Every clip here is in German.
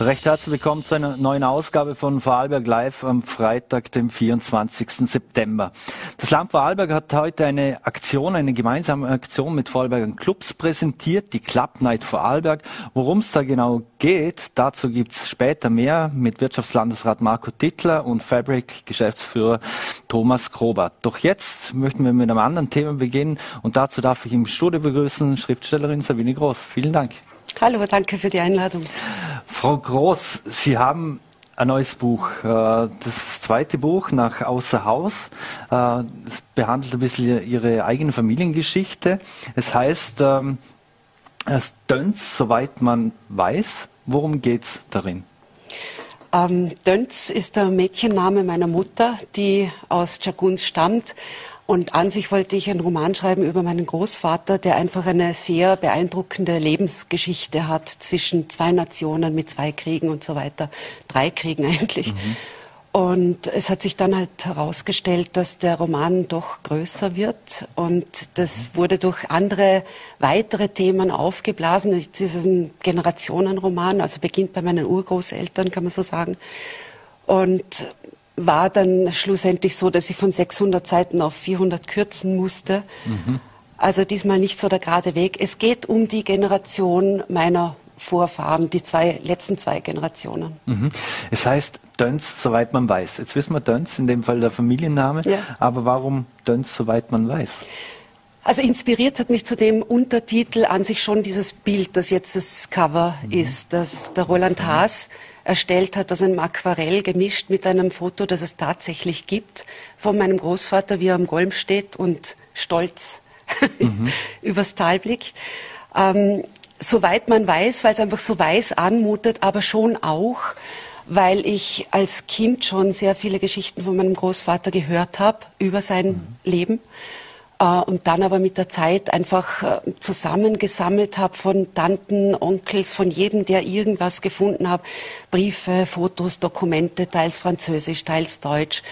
Recht herzlich willkommen zu einer neuen Ausgabe von Vorarlberg Live am Freitag, dem 24. September. Das Land Vorarlberg hat heute eine Aktion, eine gemeinsame Aktion mit Vorarlbergern Clubs präsentiert, die Club Night Vorarlberg. Worum es da genau geht, dazu gibt's später mehr mit Wirtschaftslandesrat Marco Tittler und Fabric-Geschäftsführer Thomas Krobert. Doch jetzt möchten wir mit einem anderen Thema beginnen und dazu darf ich im Studio begrüßen Schriftstellerin Sabine Groß. Vielen Dank. Hallo, danke für die Einladung. Frau Groß, Sie haben ein neues Buch. Äh, das zweite Buch nach Außer Haus. Äh, es behandelt ein bisschen Ihre eigene Familiengeschichte. Es heißt ähm, es Dönz, soweit man weiß. Worum geht es darin? Ähm, Dönz ist der Mädchenname meiner Mutter, die aus Chaguns stammt. Und an sich wollte ich einen Roman schreiben über meinen Großvater, der einfach eine sehr beeindruckende Lebensgeschichte hat zwischen zwei Nationen mit zwei Kriegen und so weiter. Drei Kriegen eigentlich. Mhm. Und es hat sich dann halt herausgestellt, dass der Roman doch größer wird. Und das mhm. wurde durch andere weitere Themen aufgeblasen. Es ist ein Generationenroman, also beginnt bei meinen Urgroßeltern, kann man so sagen. Und war dann schlussendlich so, dass ich von 600 Seiten auf 400 kürzen musste. Mhm. Also diesmal nicht so der gerade Weg. Es geht um die Generation meiner Vorfahren, die zwei, letzten zwei Generationen. Mhm. Es heißt Dönz, soweit man weiß. Jetzt wissen wir Dönz, in dem Fall der Familienname. Ja. Aber warum Dönz, soweit man weiß? Also inspiriert hat mich zu dem Untertitel an sich schon dieses Bild, das jetzt das Cover mhm. ist, dass der Roland Haas erstellt hat aus einem Aquarell gemischt mit einem Foto, das es tatsächlich gibt, von meinem Großvater, wie er am Golm steht und stolz mhm. übers Tal blickt. Ähm, soweit man weiß, weil es einfach so weiß anmutet, aber schon auch, weil ich als Kind schon sehr viele Geschichten von meinem Großvater gehört habe über sein mhm. Leben und dann aber mit der Zeit einfach äh, zusammengesammelt habe von Tanten, Onkels, von jedem, der irgendwas gefunden hat, Briefe, Fotos, Dokumente, teils Französisch, teils Deutsch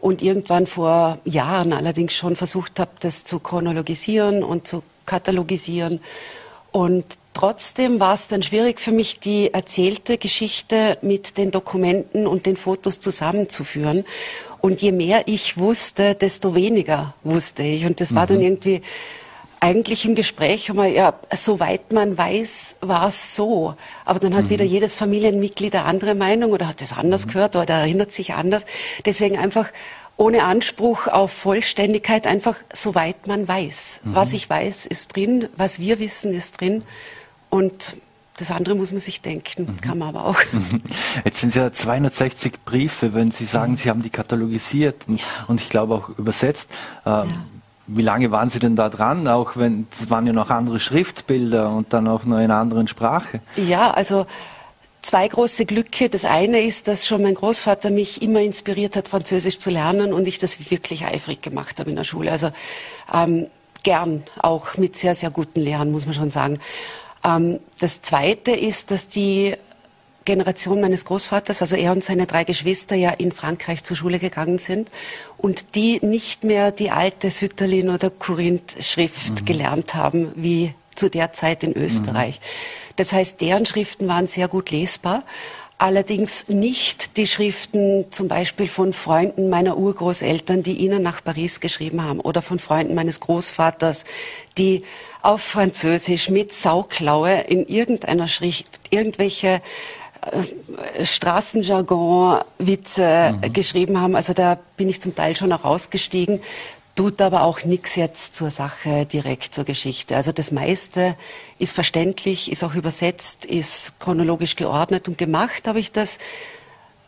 und irgendwann vor Jahren allerdings schon versucht habe, das zu chronologisieren und zu katalogisieren und Trotzdem war es dann schwierig für mich, die erzählte Geschichte mit den Dokumenten und den Fotos zusammenzuführen. Und je mehr ich wusste, desto weniger wusste ich. Und das war dann mhm. irgendwie eigentlich im Gespräch immer, ja, soweit man weiß, war es so. Aber dann hat mhm. wieder jedes Familienmitglied eine andere Meinung oder hat es anders mhm. gehört oder erinnert sich anders. Deswegen einfach ohne Anspruch auf Vollständigkeit, einfach soweit man weiß. Mhm. Was ich weiß, ist drin, was wir wissen, ist drin. Und das andere muss man sich denken, mhm. kann man aber auch. Jetzt sind es ja 260 Briefe, wenn Sie sagen, Sie haben die katalogisiert und, ja. und ich glaube auch übersetzt. Ähm, ja. Wie lange waren Sie denn da dran? Auch wenn es waren ja noch andere Schriftbilder und dann auch noch in einer anderen Sprache. Ja, also zwei große Glücke. Das eine ist, dass schon mein Großvater mich immer inspiriert hat, Französisch zu lernen und ich das wirklich eifrig gemacht habe in der Schule. Also ähm, gern, auch mit sehr, sehr guten Lehrern, muss man schon sagen. Ähm, das Zweite ist, dass die Generation meines Großvaters, also er und seine drei Geschwister ja in Frankreich zur Schule gegangen sind und die nicht mehr die alte Sütterlin oder Korinth-Schrift mhm. gelernt haben, wie zu der Zeit in Österreich. Mhm. Das heißt, deren Schriften waren sehr gut lesbar, allerdings nicht die Schriften zum Beispiel von Freunden meiner Urgroßeltern, die ihnen nach Paris geschrieben haben oder von Freunden meines Großvaters, die auf Französisch mit Sauklaue in irgendeiner Schrift irgendwelche äh, Straßenjargon, Witze mhm. geschrieben haben. Also da bin ich zum Teil schon auch rausgestiegen, tut aber auch nichts jetzt zur Sache direkt zur Geschichte. Also das meiste ist verständlich, ist auch übersetzt, ist chronologisch geordnet und gemacht habe ich das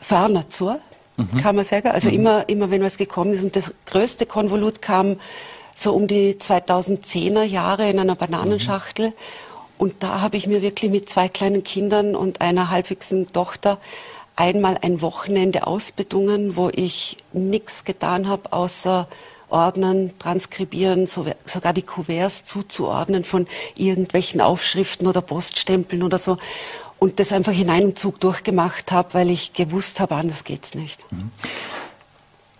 ferner zur, mhm. kann man sagen. Also mhm. immer, immer wenn was gekommen ist und das größte Konvolut kam so um die 2010er Jahre in einer Bananenschachtel. Mhm. Und da habe ich mir wirklich mit zwei kleinen Kindern und einer halbwüchsigen Tochter einmal ein Wochenende ausbedungen, wo ich nichts getan habe, außer ordnen, transkribieren, so, sogar die Kuverts zuzuordnen von irgendwelchen Aufschriften oder Poststempeln oder so. Und das einfach in einem Zug durchgemacht habe, weil ich gewusst habe, anders geht's nicht. Mhm.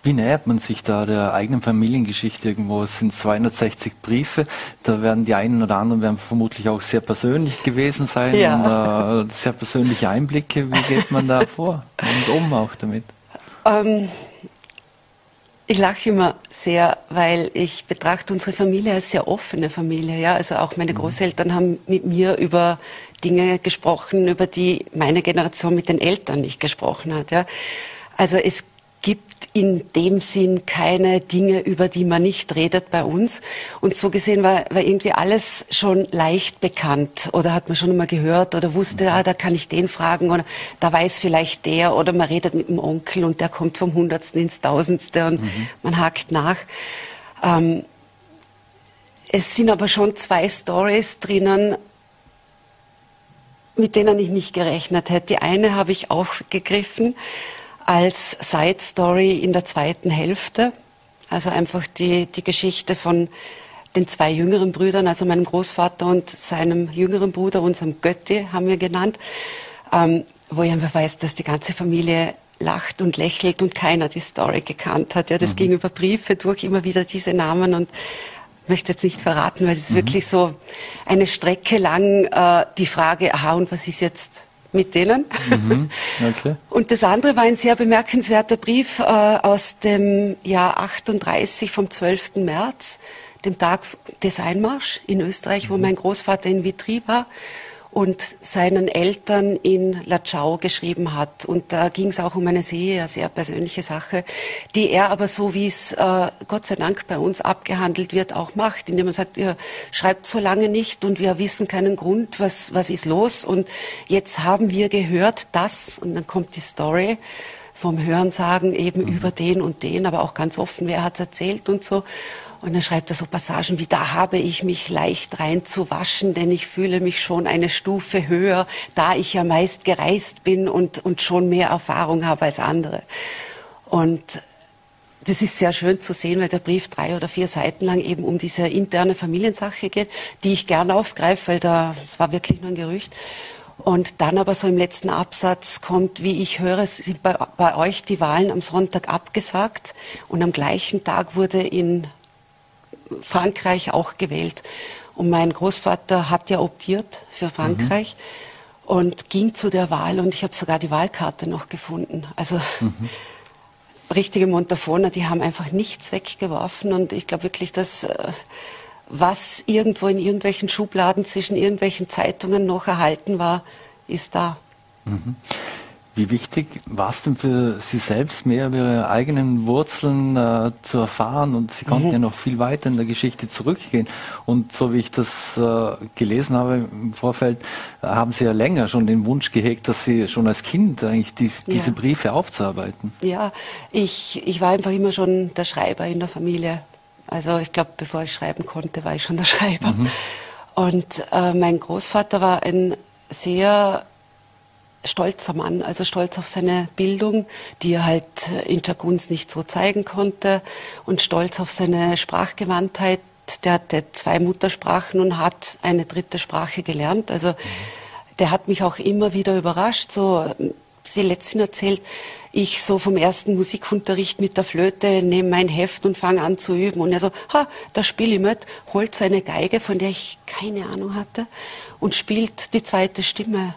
Wie nähert man sich da der eigenen Familiengeschichte irgendwo? Es sind 260 Briefe, da werden die einen oder anderen werden vermutlich auch sehr persönlich gewesen sein ja. und äh, sehr persönliche Einblicke. Wie geht man da vor und um auch damit? Ähm, ich lache immer sehr, weil ich betrachte unsere Familie als sehr offene Familie. Ja? Also auch meine mhm. Großeltern haben mit mir über Dinge gesprochen, über die meine Generation mit den Eltern nicht gesprochen hat. Ja? Also es gibt in dem Sinn keine Dinge, über die man nicht redet bei uns. Und so gesehen war, war irgendwie alles schon leicht bekannt oder hat man schon einmal gehört oder wusste, ah, da kann ich den fragen oder da weiß vielleicht der oder man redet mit dem Onkel und der kommt vom Hundertsten ins Tausendste und mhm. man hakt nach. Ähm, es sind aber schon zwei Stories drinnen, mit denen ich nicht gerechnet hätte. Die eine habe ich aufgegriffen als Side Story in der zweiten Hälfte. Also einfach die, die Geschichte von den zwei jüngeren Brüdern, also meinem Großvater und seinem jüngeren Bruder, unserem Götti haben wir genannt, ähm, wo ich einfach weiß, dass die ganze Familie lacht und lächelt und keiner die Story gekannt hat. Ja, das mhm. ging über Briefe durch, immer wieder diese Namen und möchte jetzt nicht verraten, weil es mhm. wirklich so eine Strecke lang äh, die Frage, aha, und was ist jetzt mit denen? Mhm. Okay. Und das andere war ein sehr bemerkenswerter Brief äh, aus dem Jahr 38 vom 12. März, dem Tag des Einmarsch in Österreich, mhm. wo mein Großvater in Vitry war und seinen Eltern in Latschau geschrieben hat. Und da ging es auch um eine sehr, sehr persönliche Sache, die er aber so, wie es äh, Gott sei Dank bei uns abgehandelt wird, auch macht, indem er sagt, ihr schreibt so lange nicht und wir wissen keinen Grund, was, was ist los. Und jetzt haben wir gehört, dass, und dann kommt die Story, vom Hörensagen eben mhm. über den und den, aber auch ganz offen, wer hat es erzählt und so. Und dann schreibt er so Passagen wie, da habe ich mich leicht reinzuwaschen, denn ich fühle mich schon eine Stufe höher, da ich ja meist gereist bin und, und schon mehr Erfahrung habe als andere. Und das ist sehr schön zu sehen, weil der Brief drei oder vier Seiten lang eben um diese interne Familiensache geht, die ich gern aufgreife, weil da, es war wirklich nur ein Gerücht. Und dann aber so im letzten Absatz kommt, wie ich höre, sind bei, bei euch die Wahlen am Sonntag abgesagt und am gleichen Tag wurde in Frankreich auch gewählt. Und mein Großvater hat ja optiert für Frankreich mhm. und ging zu der Wahl und ich habe sogar die Wahlkarte noch gefunden. Also mhm. richtige Montafoner, die haben einfach nichts weggeworfen und ich glaube wirklich, dass äh, was irgendwo in irgendwelchen Schubladen zwischen irgendwelchen Zeitungen noch erhalten war, ist da. Mhm. Wie wichtig war es denn für Sie selbst, mehr über Ihre eigenen Wurzeln äh, zu erfahren? Und Sie konnten mhm. ja noch viel weiter in der Geschichte zurückgehen. Und so wie ich das äh, gelesen habe im Vorfeld, haben Sie ja länger schon den Wunsch gehegt, dass Sie schon als Kind eigentlich dies, ja. diese Briefe aufzuarbeiten. Ja, ich, ich war einfach immer schon der Schreiber in der Familie. Also ich glaube, bevor ich schreiben konnte, war ich schon der Schreiber. Mhm. Und äh, mein Großvater war ein sehr stolzer Mann, also stolz auf seine Bildung, die er halt in Jaguns nicht so zeigen konnte und stolz auf seine Sprachgewandtheit. Der hatte zwei Muttersprachen und hat eine dritte Sprache gelernt. Also der hat mich auch immer wieder überrascht. So, sie letztens erzählt, ich so vom ersten Musikunterricht mit der Flöte nehme mein Heft und fange an zu üben. Und er so, ha, da spiele ich mit, holt so eine Geige, von der ich keine Ahnung hatte, und spielt die zweite Stimme.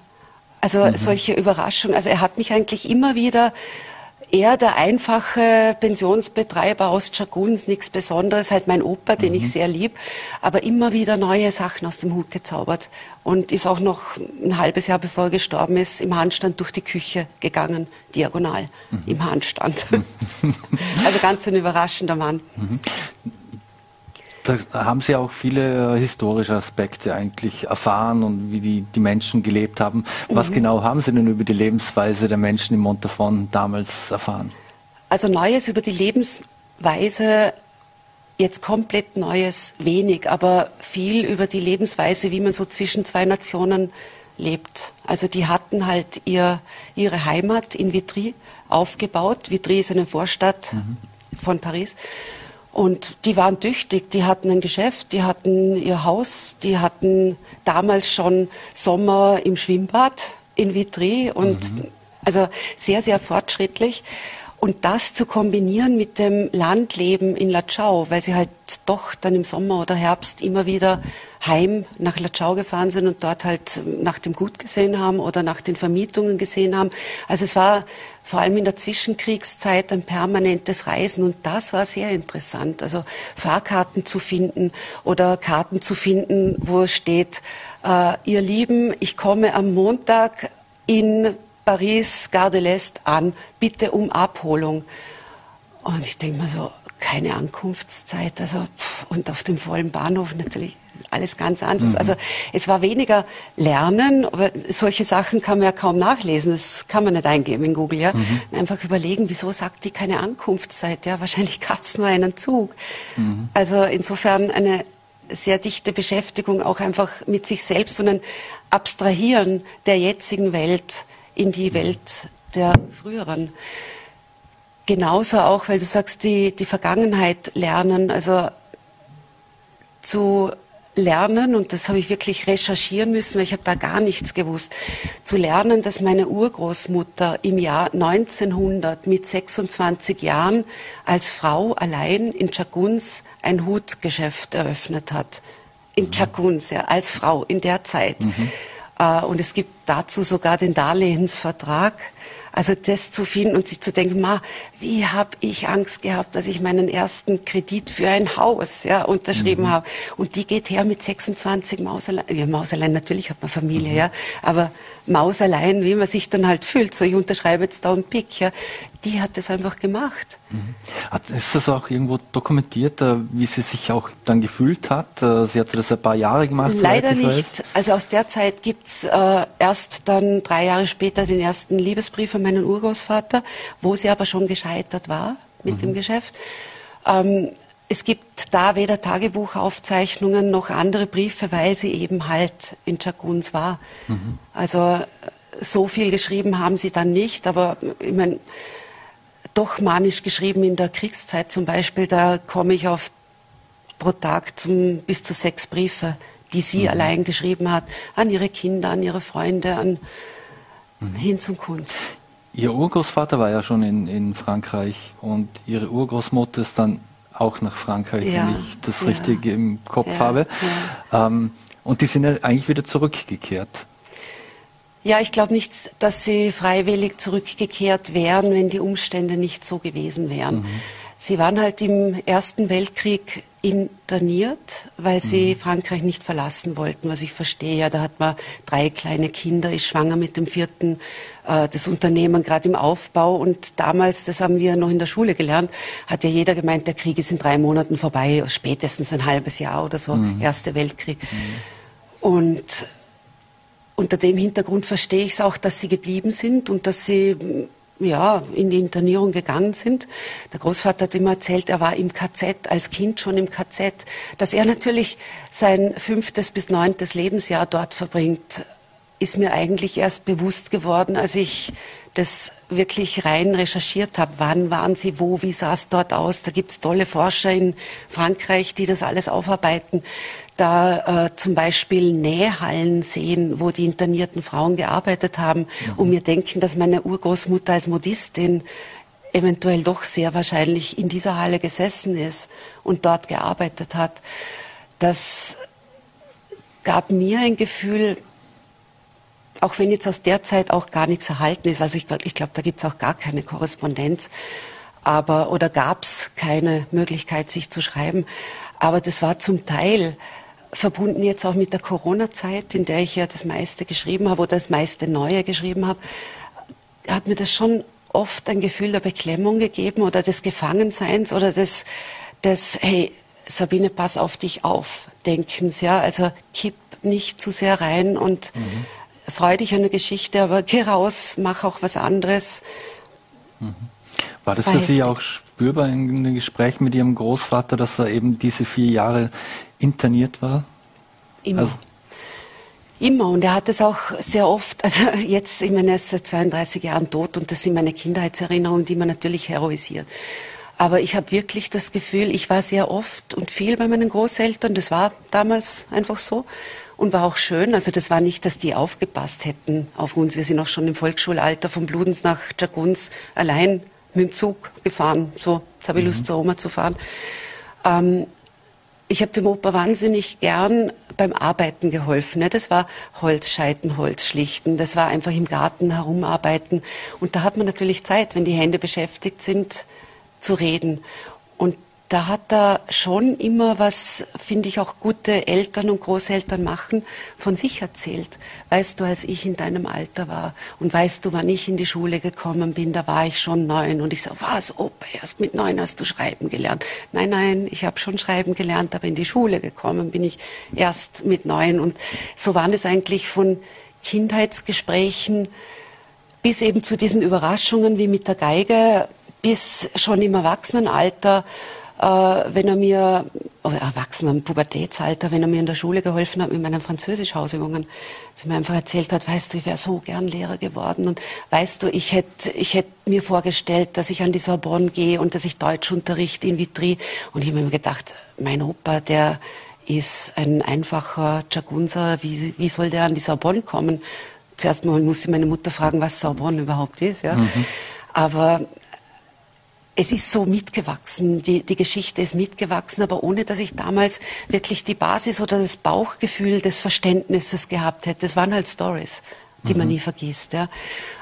Also mhm. solche Überraschungen. Also er hat mich eigentlich immer wieder eher der einfache Pensionsbetreiber aus Chaguns, nichts Besonderes, halt mein Opa, den mhm. ich sehr lieb, aber immer wieder neue Sachen aus dem Hut gezaubert und ist auch noch ein halbes Jahr bevor er gestorben ist, im Handstand durch die Küche gegangen, diagonal mhm. im Handstand. also ganz ein überraschender Mann. Mhm. Da haben Sie auch viele äh, historische Aspekte eigentlich erfahren und wie die, die Menschen gelebt haben. Was mhm. genau haben Sie denn über die Lebensweise der Menschen im Montafon damals erfahren? Also Neues über die Lebensweise, jetzt komplett Neues wenig, aber viel über die Lebensweise, wie man so zwischen zwei Nationen lebt. Also die hatten halt ihr, ihre Heimat in Vitry aufgebaut. Vitry ist eine Vorstadt mhm. von Paris. Und die waren tüchtig, die hatten ein Geschäft, die hatten ihr Haus, die hatten damals schon Sommer im Schwimmbad in Vitry und mhm. also sehr, sehr fortschrittlich. Und das zu kombinieren mit dem Landleben in Latschau, weil sie halt doch dann im Sommer oder Herbst immer wieder heim nach Latschau gefahren sind und dort halt nach dem Gut gesehen haben oder nach den Vermietungen gesehen haben. Also es war vor allem in der Zwischenkriegszeit ein permanentes Reisen und das war sehr interessant. Also Fahrkarten zu finden oder Karten zu finden, wo steht, äh, ihr Lieben, ich komme am Montag in Paris, Gare de l'Est an, bitte um Abholung. Und ich denke mir so, keine Ankunftszeit, also und auf dem vollen Bahnhof natürlich alles ganz anders. Mhm. Also es war weniger Lernen, aber solche Sachen kann man ja kaum nachlesen. Das kann man nicht eingeben in Google, ja. Mhm. Einfach überlegen, wieso sagt die keine Ankunftszeit? Ja, wahrscheinlich gab es nur einen Zug. Mhm. Also insofern eine sehr dichte Beschäftigung auch einfach mit sich selbst und ein Abstrahieren der jetzigen Welt in die. Welt der früheren. Genauso auch, weil du sagst, die, die Vergangenheit lernen, also zu lernen, und das habe ich wirklich recherchieren müssen, weil ich habe da gar nichts gewusst, zu lernen, dass meine Urgroßmutter im Jahr 1900 mit 26 Jahren als Frau allein in Chaguns ein Hutgeschäft eröffnet hat. In mhm. Chaguns, ja, als Frau in der Zeit. Mhm. Äh, und es gibt dazu sogar den Darlehensvertrag also das zu finden und sich zu denken, ma, wie habe ich Angst gehabt, dass ich meinen ersten Kredit für ein Haus ja, unterschrieben mhm. habe. Und die geht her mit 26 Mauserlein. Ja, Mauserlein, natürlich hat man Familie, mhm. ja, aber Mauserlein, wie man sich dann halt fühlt, so ich unterschreibe jetzt da und Pick, ja, die hat das einfach gemacht. Mhm. Ist das auch irgendwo dokumentiert, äh, wie sie sich auch dann gefühlt hat? Äh, sie hatte das ein paar Jahre gemacht. Leider nicht. Weiß. Also aus der Zeit gibt's äh, erst dann drei Jahre später den ersten Liebesbrief von meinem Urgroßvater, wo sie aber schon gescheitert war mit mhm. dem Geschäft. Ähm, es gibt da weder Tagebuchaufzeichnungen noch andere Briefe, weil sie eben halt in Chaguns war. Mhm. Also so viel geschrieben haben sie dann nicht, aber ich meine, doch manisch geschrieben in der Kriegszeit zum Beispiel, da komme ich auf pro Tag zum, bis zu sechs Briefe, die sie mhm. allein geschrieben hat, an ihre Kinder, an ihre Freunde, an mhm. hin zum Kunst. Ihr Urgroßvater war ja schon in, in Frankreich und Ihre Urgroßmutter ist dann auch nach Frankreich, ja. wenn ich das ja. richtig im Kopf ja. habe. Ähm, und die sind ja eigentlich wieder zurückgekehrt. Ja, ich glaube nicht, dass sie freiwillig zurückgekehrt wären, wenn die Umstände nicht so gewesen wären. Mhm. Sie waren halt im Ersten Weltkrieg interniert, weil sie mhm. Frankreich nicht verlassen wollten, was ich verstehe. Ja, da hat man drei kleine Kinder, ist schwanger mit dem vierten, äh, das Unternehmen gerade im Aufbau. Und damals, das haben wir noch in der Schule gelernt, hat ja jeder gemeint, der Krieg ist in drei Monaten vorbei, spätestens ein halbes Jahr oder so, mhm. Erster Weltkrieg. Mhm. Und unter dem Hintergrund verstehe ich es auch, dass sie geblieben sind und dass sie ja, in die Internierung gegangen sind. Der Großvater hat immer erzählt, er war im KZ, als Kind schon im KZ, dass er natürlich sein fünftes bis neuntes Lebensjahr dort verbringt, ist mir eigentlich erst bewusst geworden, als ich das wirklich rein recherchiert habe. Wann waren sie wo, wie sah es dort aus? Da gibt es tolle Forscher in Frankreich, die das alles aufarbeiten da äh, zum Beispiel Nähhallen sehen, wo die internierten Frauen gearbeitet haben mhm. und mir denken, dass meine Urgroßmutter als Modistin eventuell doch sehr wahrscheinlich in dieser Halle gesessen ist und dort gearbeitet hat. Das gab mir ein Gefühl, auch wenn jetzt aus der Zeit auch gar nichts erhalten ist, also ich glaube, ich glaub, da gibt es auch gar keine Korrespondenz, aber oder gab es keine Möglichkeit, sich zu schreiben. Aber das war zum Teil verbunden jetzt auch mit der Corona-Zeit, in der ich ja das meiste geschrieben habe oder das meiste Neue geschrieben habe, hat mir das schon oft ein Gefühl der Beklemmung gegeben oder des Gefangenseins oder des, des hey, Sabine, pass auf dich auf, Denkens, ja, also kipp nicht zu sehr rein und mhm. freu dich an der Geschichte, aber geh raus, mach auch was anderes. Mhm. War das für Sie auch spürbar in den Gesprächen mit Ihrem Großvater, dass er eben diese vier Jahre interniert war? Immer. Also Immer. Und er hat es auch sehr oft, also jetzt, ich meine, er ist seit 32 Jahren tot und das sind meine Kindheitserinnerungen, die man natürlich heroisiert. Aber ich habe wirklich das Gefühl, ich war sehr oft und viel bei meinen Großeltern. Das war damals einfach so und war auch schön. Also das war nicht, dass die aufgepasst hätten auf uns. Wir sind auch schon im Volksschulalter von Bludens nach Jaguns allein mit dem Zug gefahren. So, jetzt habe ich Lust, mhm. zur Oma zu fahren. Ähm, ich habe dem Opa wahnsinnig gern beim Arbeiten geholfen. Ne? Das war Holzscheiten, Holzschlichten, das war einfach im Garten herumarbeiten. Und da hat man natürlich Zeit, wenn die Hände beschäftigt sind, zu reden. Und da hat er schon immer was, finde ich, auch gute Eltern und Großeltern machen, von sich erzählt. Weißt du, als ich in deinem Alter war und weißt du, wann ich in die Schule gekommen bin, da war ich schon neun. Und ich so, was, Opa, erst mit neun hast du schreiben gelernt. Nein, nein, ich habe schon schreiben gelernt, aber in die Schule gekommen bin ich erst mit neun. Und so waren es eigentlich von Kindheitsgesprächen bis eben zu diesen Überraschungen wie mit der Geige, bis schon im Erwachsenenalter wenn er mir, oder Erwachsenen, Pubertätsalter, wenn er mir in der Schule geholfen hat mit meinen Französisch-Hausübungen, dass er mir einfach erzählt hat, weißt du, ich wäre so gern Lehrer geworden und weißt du, ich hätte ich hätt mir vorgestellt, dass ich an die Sorbonne gehe und dass ich Deutsch unterrichte in Vitry und ich habe mir gedacht, mein Opa, der ist ein einfacher Jagunser, wie, wie soll der an die Sorbonne kommen? Zuerst mal musste meine Mutter fragen, was Sorbonne überhaupt ist, ja. Mhm. Aber es ist so mitgewachsen, die, die Geschichte ist mitgewachsen, aber ohne dass ich damals wirklich die Basis oder das Bauchgefühl des Verständnisses gehabt hätte. Es waren halt Stories, die mhm. man nie vergisst. Ja.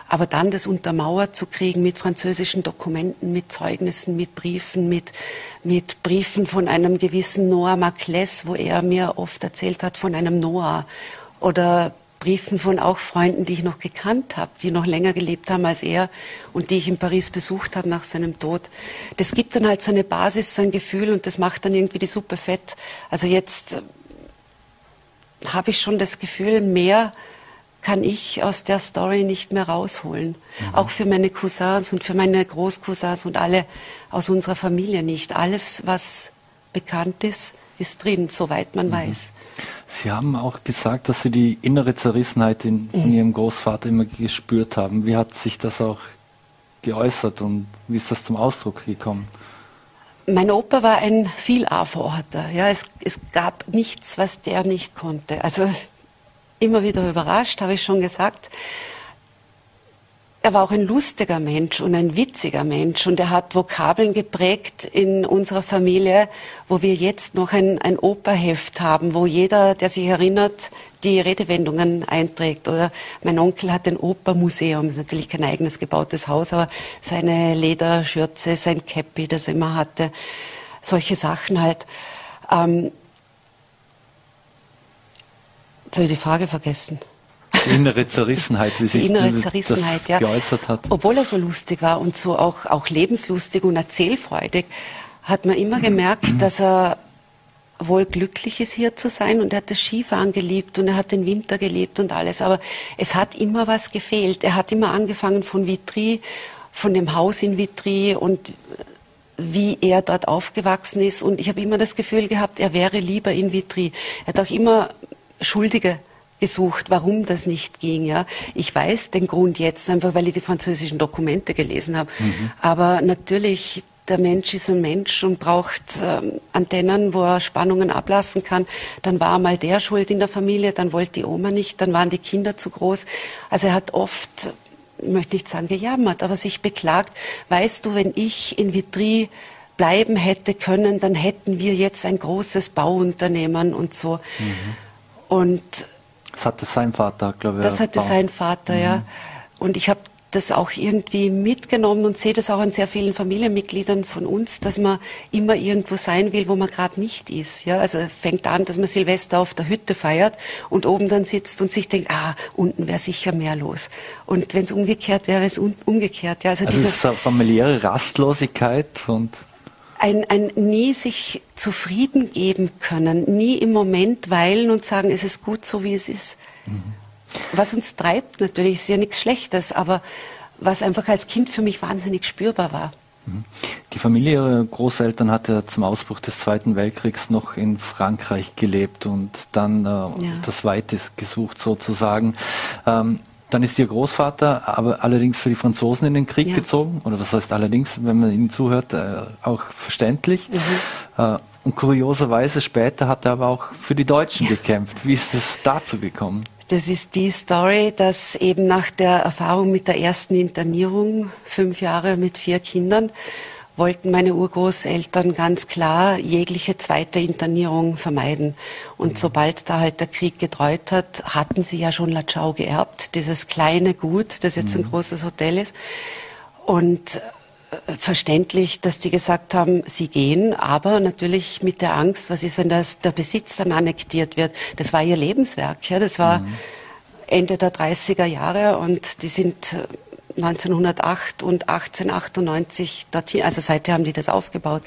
Aber dann das untermauert zu kriegen mit französischen Dokumenten, mit Zeugnissen, mit Briefen, mit, mit Briefen von einem gewissen Noah Maclès, wo er mir oft erzählt hat von einem Noah oder Briefen von auch Freunden, die ich noch gekannt habe, die noch länger gelebt haben als er und die ich in Paris besucht habe nach seinem Tod. Das gibt dann halt so eine Basis, so ein Gefühl und das macht dann irgendwie die Suppe fett. Also jetzt äh, habe ich schon das Gefühl, mehr kann ich aus der Story nicht mehr rausholen. Mhm. Auch für meine Cousins und für meine Großcousins und alle aus unserer Familie nicht. Alles, was bekannt ist, ist drin, soweit man mhm. weiß. Sie haben auch gesagt, dass Sie die innere Zerrissenheit in, in mhm. Ihrem Großvater immer gespürt haben. Wie hat sich das auch geäußert und wie ist das zum Ausdruck gekommen? Mein Opa war ein Vielarvorter. Ja, es, es gab nichts, was der nicht konnte. Also immer wieder überrascht, habe ich schon gesagt er war auch ein lustiger Mensch und ein witziger Mensch und er hat Vokabeln geprägt in unserer Familie, wo wir jetzt noch ein, ein Operheft haben, wo jeder, der sich erinnert, die Redewendungen einträgt. Oder mein Onkel hat ein Opermuseum, natürlich kein eigenes gebautes Haus, aber seine Lederschürze, sein Käppi, das er immer hatte, solche Sachen halt. Ähm, jetzt habe ich die Frage vergessen. Die innere Zerrissenheit, wie sich die innere Zerrissenheit, ja. geäußert hat. Obwohl er so lustig war und so auch, auch lebenslustig und erzählfreudig, hat man immer gemerkt, dass er wohl glücklich ist, hier zu sein. Und er hat das Skifahren geliebt und er hat den Winter gelebt und alles. Aber es hat immer was gefehlt. Er hat immer angefangen von Vitry, von dem Haus in Vitry und wie er dort aufgewachsen ist. Und ich habe immer das Gefühl gehabt, er wäre lieber in Vitry. Er hat auch immer Schuldige gesucht, warum das nicht ging. Ja, ich weiß den Grund jetzt einfach, weil ich die französischen Dokumente gelesen habe. Mhm. Aber natürlich der Mensch ist ein Mensch und braucht ähm, Antennen, wo er Spannungen ablassen kann. Dann war mal der schuld in der Familie, dann wollte die Oma nicht, dann waren die Kinder zu groß. Also er hat oft, ich möchte nicht sagen gejammert, aber sich beklagt. Weißt du, wenn ich in Vitry bleiben hätte können, dann hätten wir jetzt ein großes Bauunternehmen und so. Mhm. Und das hatte sein Vater, glaube ich. Das hatte Bau. sein Vater, mhm. ja. Und ich habe das auch irgendwie mitgenommen und sehe das auch an sehr vielen Familienmitgliedern von uns, dass man immer irgendwo sein will, wo man gerade nicht ist. Ja, also fängt an, dass man Silvester auf der Hütte feiert und oben dann sitzt und sich denkt, ah, unten wäre sicher mehr los. Und wenn es umgekehrt wäre, wäre es umgekehrt. Ja, also, also diese familiäre Rastlosigkeit und ein, ein nie sich zufrieden geben können, nie im Moment weilen und sagen, es ist gut so, wie es ist. Mhm. Was uns treibt natürlich, ist ja nichts Schlechtes, aber was einfach als Kind für mich wahnsinnig spürbar war. Mhm. Die Familie ihrer Großeltern hatte zum Ausbruch des Zweiten Weltkriegs noch in Frankreich gelebt und dann äh, ja. das Weite gesucht sozusagen. Ähm, dann ist ihr Großvater aber allerdings für die Franzosen in den Krieg ja. gezogen. Oder was heißt allerdings, wenn man ihnen zuhört, äh, auch verständlich. Mhm. Äh, und kurioserweise später hat er aber auch für die Deutschen ja. gekämpft. Wie ist es dazu gekommen? Das ist die Story, dass eben nach der Erfahrung mit der ersten Internierung, fünf Jahre mit vier Kindern, wollten meine Urgroßeltern ganz klar jegliche zweite Internierung vermeiden. Und sobald da halt der Krieg gedreut hat, hatten sie ja schon Latschau geerbt, dieses kleine Gut, das jetzt ein mhm. großes Hotel ist. Und äh, verständlich, dass die gesagt haben, sie gehen, aber natürlich mit der Angst, was ist, wenn das, der Besitz dann annektiert wird. Das war ihr Lebenswerk, ja, das war mhm. Ende der 30er Jahre und die sind 1908 äh, und 1898 dorthin, also seither haben die das aufgebaut.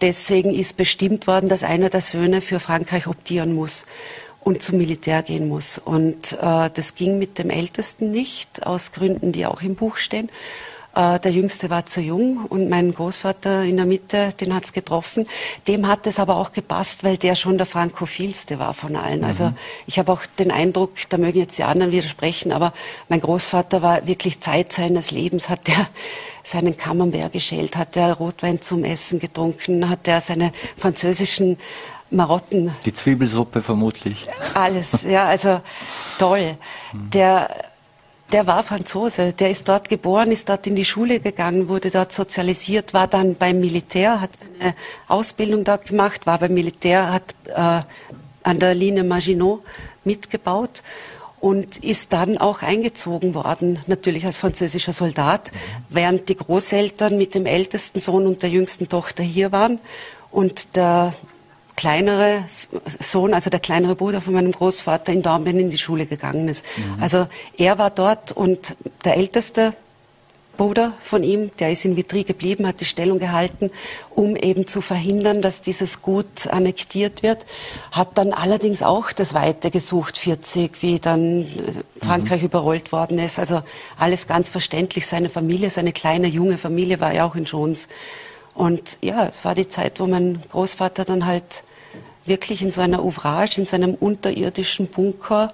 Deswegen ist bestimmt worden, dass einer der Söhne für Frankreich optieren muss und zum Militär gehen muss. Und äh, das ging mit dem Ältesten nicht, aus Gründen, die auch im Buch stehen. Äh, der Jüngste war zu jung und mein Großvater in der Mitte, den hat's getroffen. Dem hat es aber auch gepasst, weil der schon der frankophilste war von allen. Also mhm. Also ich habe auch den Eindruck, da mögen jetzt die anderen widersprechen, aber mein Großvater war wirklich Zeit seines Lebens, hat der seinen Camembert geschält, hat der Rotwein zum Essen getrunken, hat der seine französischen Marotten. Die Zwiebelsuppe vermutlich. Alles, ja, also toll. Der der war Franzose. Der ist dort geboren, ist dort in die Schule gegangen, wurde dort sozialisiert, war dann beim Militär, hat seine Ausbildung dort gemacht, war beim Militär, hat äh, an der Linie Maginot mitgebaut und ist dann auch eingezogen worden, natürlich als französischer Soldat, während die Großeltern mit dem ältesten Sohn und der jüngsten Tochter hier waren und der kleinere Sohn, also der kleinere Bruder von meinem Großvater in Dornbirn in die Schule gegangen ist. Mhm. Also er war dort und der älteste Bruder von ihm, der ist in Vitry geblieben, hat die Stellung gehalten, um eben zu verhindern, dass dieses Gut annektiert wird, hat dann allerdings auch das Weite gesucht, 40, wie dann äh, Frankreich mhm. überrollt worden ist. Also alles ganz verständlich. Seine Familie, seine kleine junge Familie war ja auch in Schons. Und ja, es war die Zeit, wo mein Großvater dann halt wirklich in so einer Ouvrage, in seinem unterirdischen Bunker,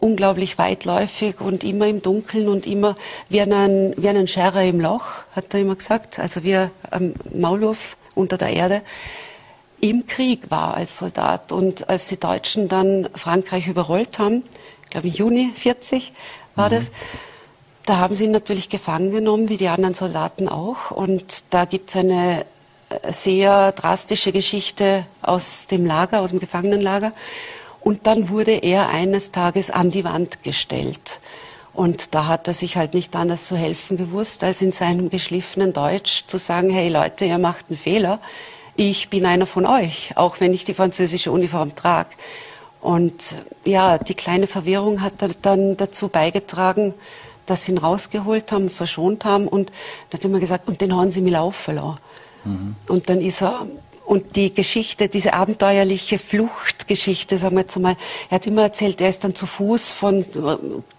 unglaublich weitläufig und immer im Dunkeln und immer wie einen, wie einen Scherer im Loch, hat er immer gesagt, also wie am Maulwurf unter der Erde, im Krieg war als Soldat. Und als die Deutschen dann Frankreich überrollt haben, ich glaube im Juni 40 war mhm. das, da haben sie ihn natürlich gefangen genommen, wie die anderen Soldaten auch. Und da gibt es eine sehr drastische Geschichte aus dem Lager, aus dem Gefangenenlager. Und dann wurde er eines Tages an die Wand gestellt. Und da hat er sich halt nicht anders zu helfen gewusst, als in seinem geschliffenen Deutsch zu sagen, hey Leute, ihr macht einen Fehler. Ich bin einer von euch, auch wenn ich die französische Uniform trage. Und ja, die kleine Verwirrung hat dann dazu beigetragen, dass sie ihn rausgeholt haben, verschont haben. Und da hat immer gesagt, und den haben sie mir laufen lassen. Mhm. Und dann ist er, und die Geschichte, diese abenteuerliche Fluchtgeschichte, sagen wir jetzt mal, er hat immer erzählt, er ist dann zu Fuß von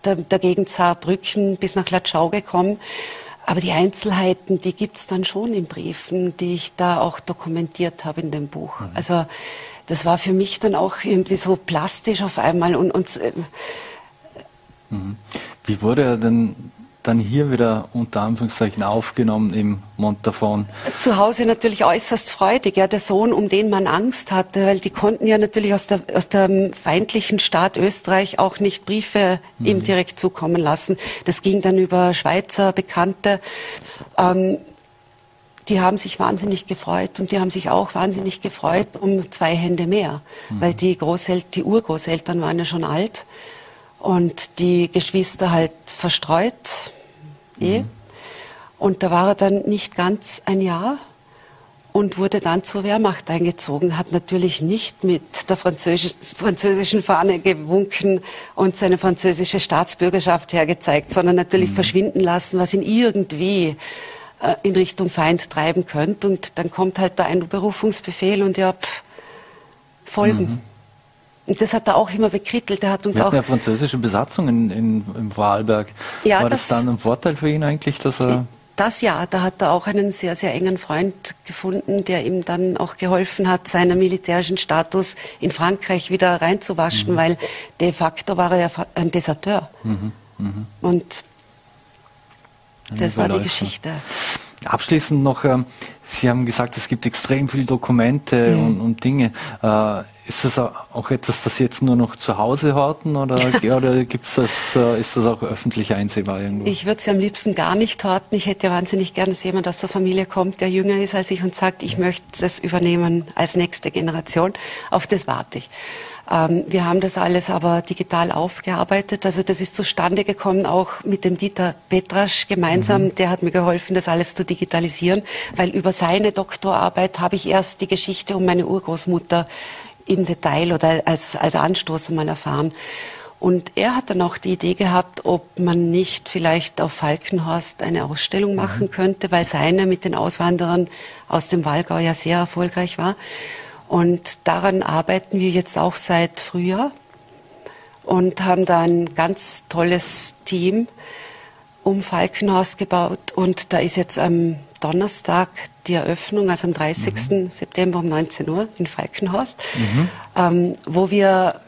der, der Gegend Saarbrücken bis nach Latschau gekommen. Aber die Einzelheiten, die gibt's dann schon in Briefen, die ich da auch dokumentiert habe in dem Buch. Mhm. Also das war für mich dann auch irgendwie so plastisch auf einmal. Und, und äh, mhm. Wie wurde er denn dann hier wieder unter Anführungszeichen aufgenommen im Montafon? Zu Hause natürlich äußerst freudig. Ja, der Sohn, um den man Angst hatte, weil die konnten ja natürlich aus, der, aus dem feindlichen Staat Österreich auch nicht Briefe mhm. ihm direkt zukommen lassen. Das ging dann über Schweizer Bekannte. Ähm, die haben sich wahnsinnig gefreut und die haben sich auch wahnsinnig gefreut um zwei Hände mehr, mhm. weil die Großeltern, die Urgroßeltern waren ja schon alt und die Geschwister halt verstreut. Eh. Mhm. Und da war er dann nicht ganz ein Jahr und wurde dann zur Wehrmacht eingezogen, hat natürlich nicht mit der französisch, französischen Fahne gewunken und seine französische Staatsbürgerschaft hergezeigt, sondern natürlich mhm. verschwinden lassen, was ihn irgendwie äh, in Richtung Feind treiben könnte. Und dann kommt halt der Einberufungsbefehl und ja, pff, Folgen. Mhm. Das hat er auch immer bekrittelt. Er hat uns Wir auch eine französische Besatzung in, in, im Vorarlberg. Ja, War das, das dann ein Vorteil für ihn eigentlich, dass er das ja, da hat er auch einen sehr, sehr engen Freund gefunden, der ihm dann auch geholfen hat, seinen militärischen Status in Frankreich wieder reinzuwaschen, mhm. weil de facto war er ja ein Deserteur. Mhm. Mhm. Und das war die Geschichte. Abschließend noch, ähm, Sie haben gesagt, es gibt extrem viele Dokumente mhm. und, und, Dinge. Äh, ist das auch etwas, das Sie jetzt nur noch zu Hause horten oder, oder gibt's das, äh, ist das auch öffentlich einsehbar irgendwo? Ich würde es am liebsten gar nicht horten. Ich hätte ja wahnsinnig gerne, dass jemand aus der Familie kommt, der jünger ist als ich und sagt, ich möchte das übernehmen als nächste Generation. Auf das warte ich. Ähm, wir haben das alles aber digital aufgearbeitet. Also das ist zustande gekommen auch mit dem Dieter Petrasch gemeinsam. Mhm. Der hat mir geholfen, das alles zu digitalisieren, weil über seine Doktorarbeit habe ich erst die Geschichte um meine Urgroßmutter im Detail oder als, als Anstoß mal erfahren. Und er hat dann auch die Idee gehabt, ob man nicht vielleicht auf Falkenhorst eine Ausstellung mhm. machen könnte, weil seine mit den Auswanderern aus dem Wallgau ja sehr erfolgreich war. Und daran arbeiten wir jetzt auch seit Frühjahr und haben da ein ganz tolles Team um Falkenhaus gebaut. Und da ist jetzt am Donnerstag die Eröffnung, also am 30. Mhm. September um 19 Uhr in Falkenhorst, mhm. ähm, wo wir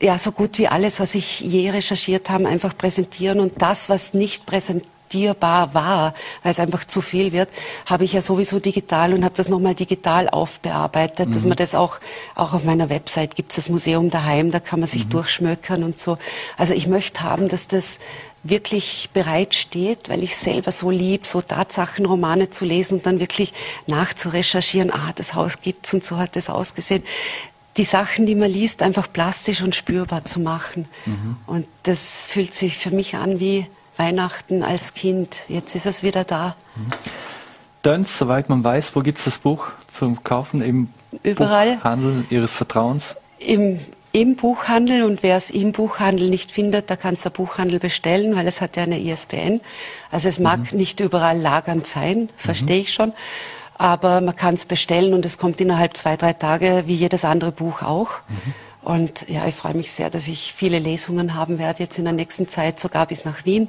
ja so gut wie alles, was ich je recherchiert habe, einfach präsentieren und das, was nicht präsentiert adaptierbar war, weil es einfach zu viel wird, habe ich ja sowieso digital und habe das nochmal digital aufbearbeitet, mhm. dass man das auch, auch auf meiner Website gibt es das Museum daheim, da kann man sich mhm. durchschmökern und so. Also ich möchte haben, dass das wirklich bereitsteht, weil ich selber so lieb, so Tatsachenromane zu lesen und dann wirklich nachzurecherchieren, ah, das Haus gibt's und so hat es ausgesehen die Sachen, die man liest, einfach plastisch und spürbar zu machen. Mhm. Und das fühlt sich für mich an wie Weihnachten als Kind. Jetzt ist es wieder da. Dönz, soweit man weiß, wo gibt es das Buch zum Kaufen? Im Überall. Buchhandel Ihres Vertrauens? Im, Im Buchhandel und wer es im Buchhandel nicht findet, da kann es der Buchhandel bestellen, weil es hat ja eine ISBN. Also es mag mhm. nicht überall lagernd sein, verstehe mhm. ich schon. Aber man kann es bestellen und es kommt innerhalb zwei, drei Tage, wie jedes andere Buch auch. Mhm. Und ja, ich freue mich sehr, dass ich viele Lesungen haben werde, jetzt in der nächsten Zeit, sogar bis nach Wien.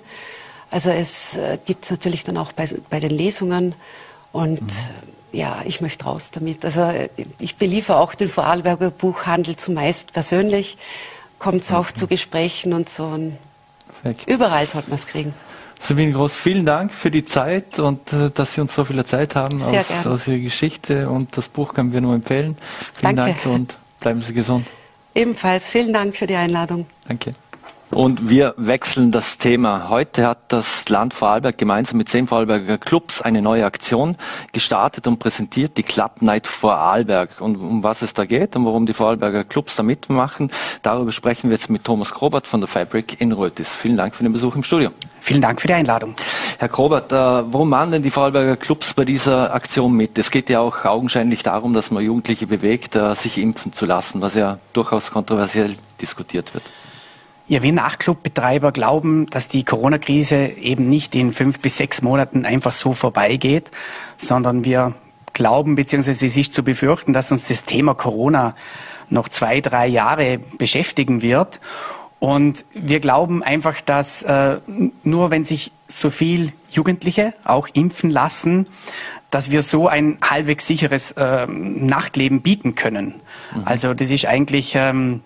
Also es äh, gibt es natürlich dann auch bei, bei den Lesungen. Und mhm. ja, ich möchte raus damit. Also äh, ich beliefer auch den Vorarlberger Buchhandel zumeist persönlich. Kommt es auch mhm. zu Gesprächen und so. Und überall sollte man es kriegen. Sabine Groß, vielen Dank für die Zeit und äh, dass Sie uns so viel Zeit haben aus, aus, Ihrer Geschichte. Und das Buch können wir nur empfehlen. Vielen Danke. Dank und bleiben Sie gesund. Ebenfalls vielen Dank für die Einladung. Danke. Und wir wechseln das Thema. Heute hat das Land Vorarlberg gemeinsam mit zehn Vorarlberger Clubs eine neue Aktion gestartet und präsentiert, die Club Night Vorarlberg. Und um was es da geht und warum die Vorarlberger Clubs da mitmachen, darüber sprechen wir jetzt mit Thomas Krobert von der Fabric in Rötis. Vielen Dank für den Besuch im Studio. Vielen Dank für die Einladung. Herr Krobert, äh, warum machen denn die Vorarlberger Clubs bei dieser Aktion mit? Es geht ja auch augenscheinlich darum, dass man Jugendliche bewegt, äh, sich impfen zu lassen, was ja durchaus kontroversiell diskutiert wird. Ja, wir Nachtclubbetreiber glauben, dass die Corona-Krise eben nicht in fünf bis sechs Monaten einfach so vorbeigeht, sondern wir glauben, beziehungsweise es ist zu befürchten, dass uns das Thema Corona noch zwei, drei Jahre beschäftigen wird. Und wir glauben einfach, dass äh, nur wenn sich so viel Jugendliche auch impfen lassen, dass wir so ein halbwegs sicheres äh, Nachtleben bieten können. Mhm. Also das ist eigentlich ähm,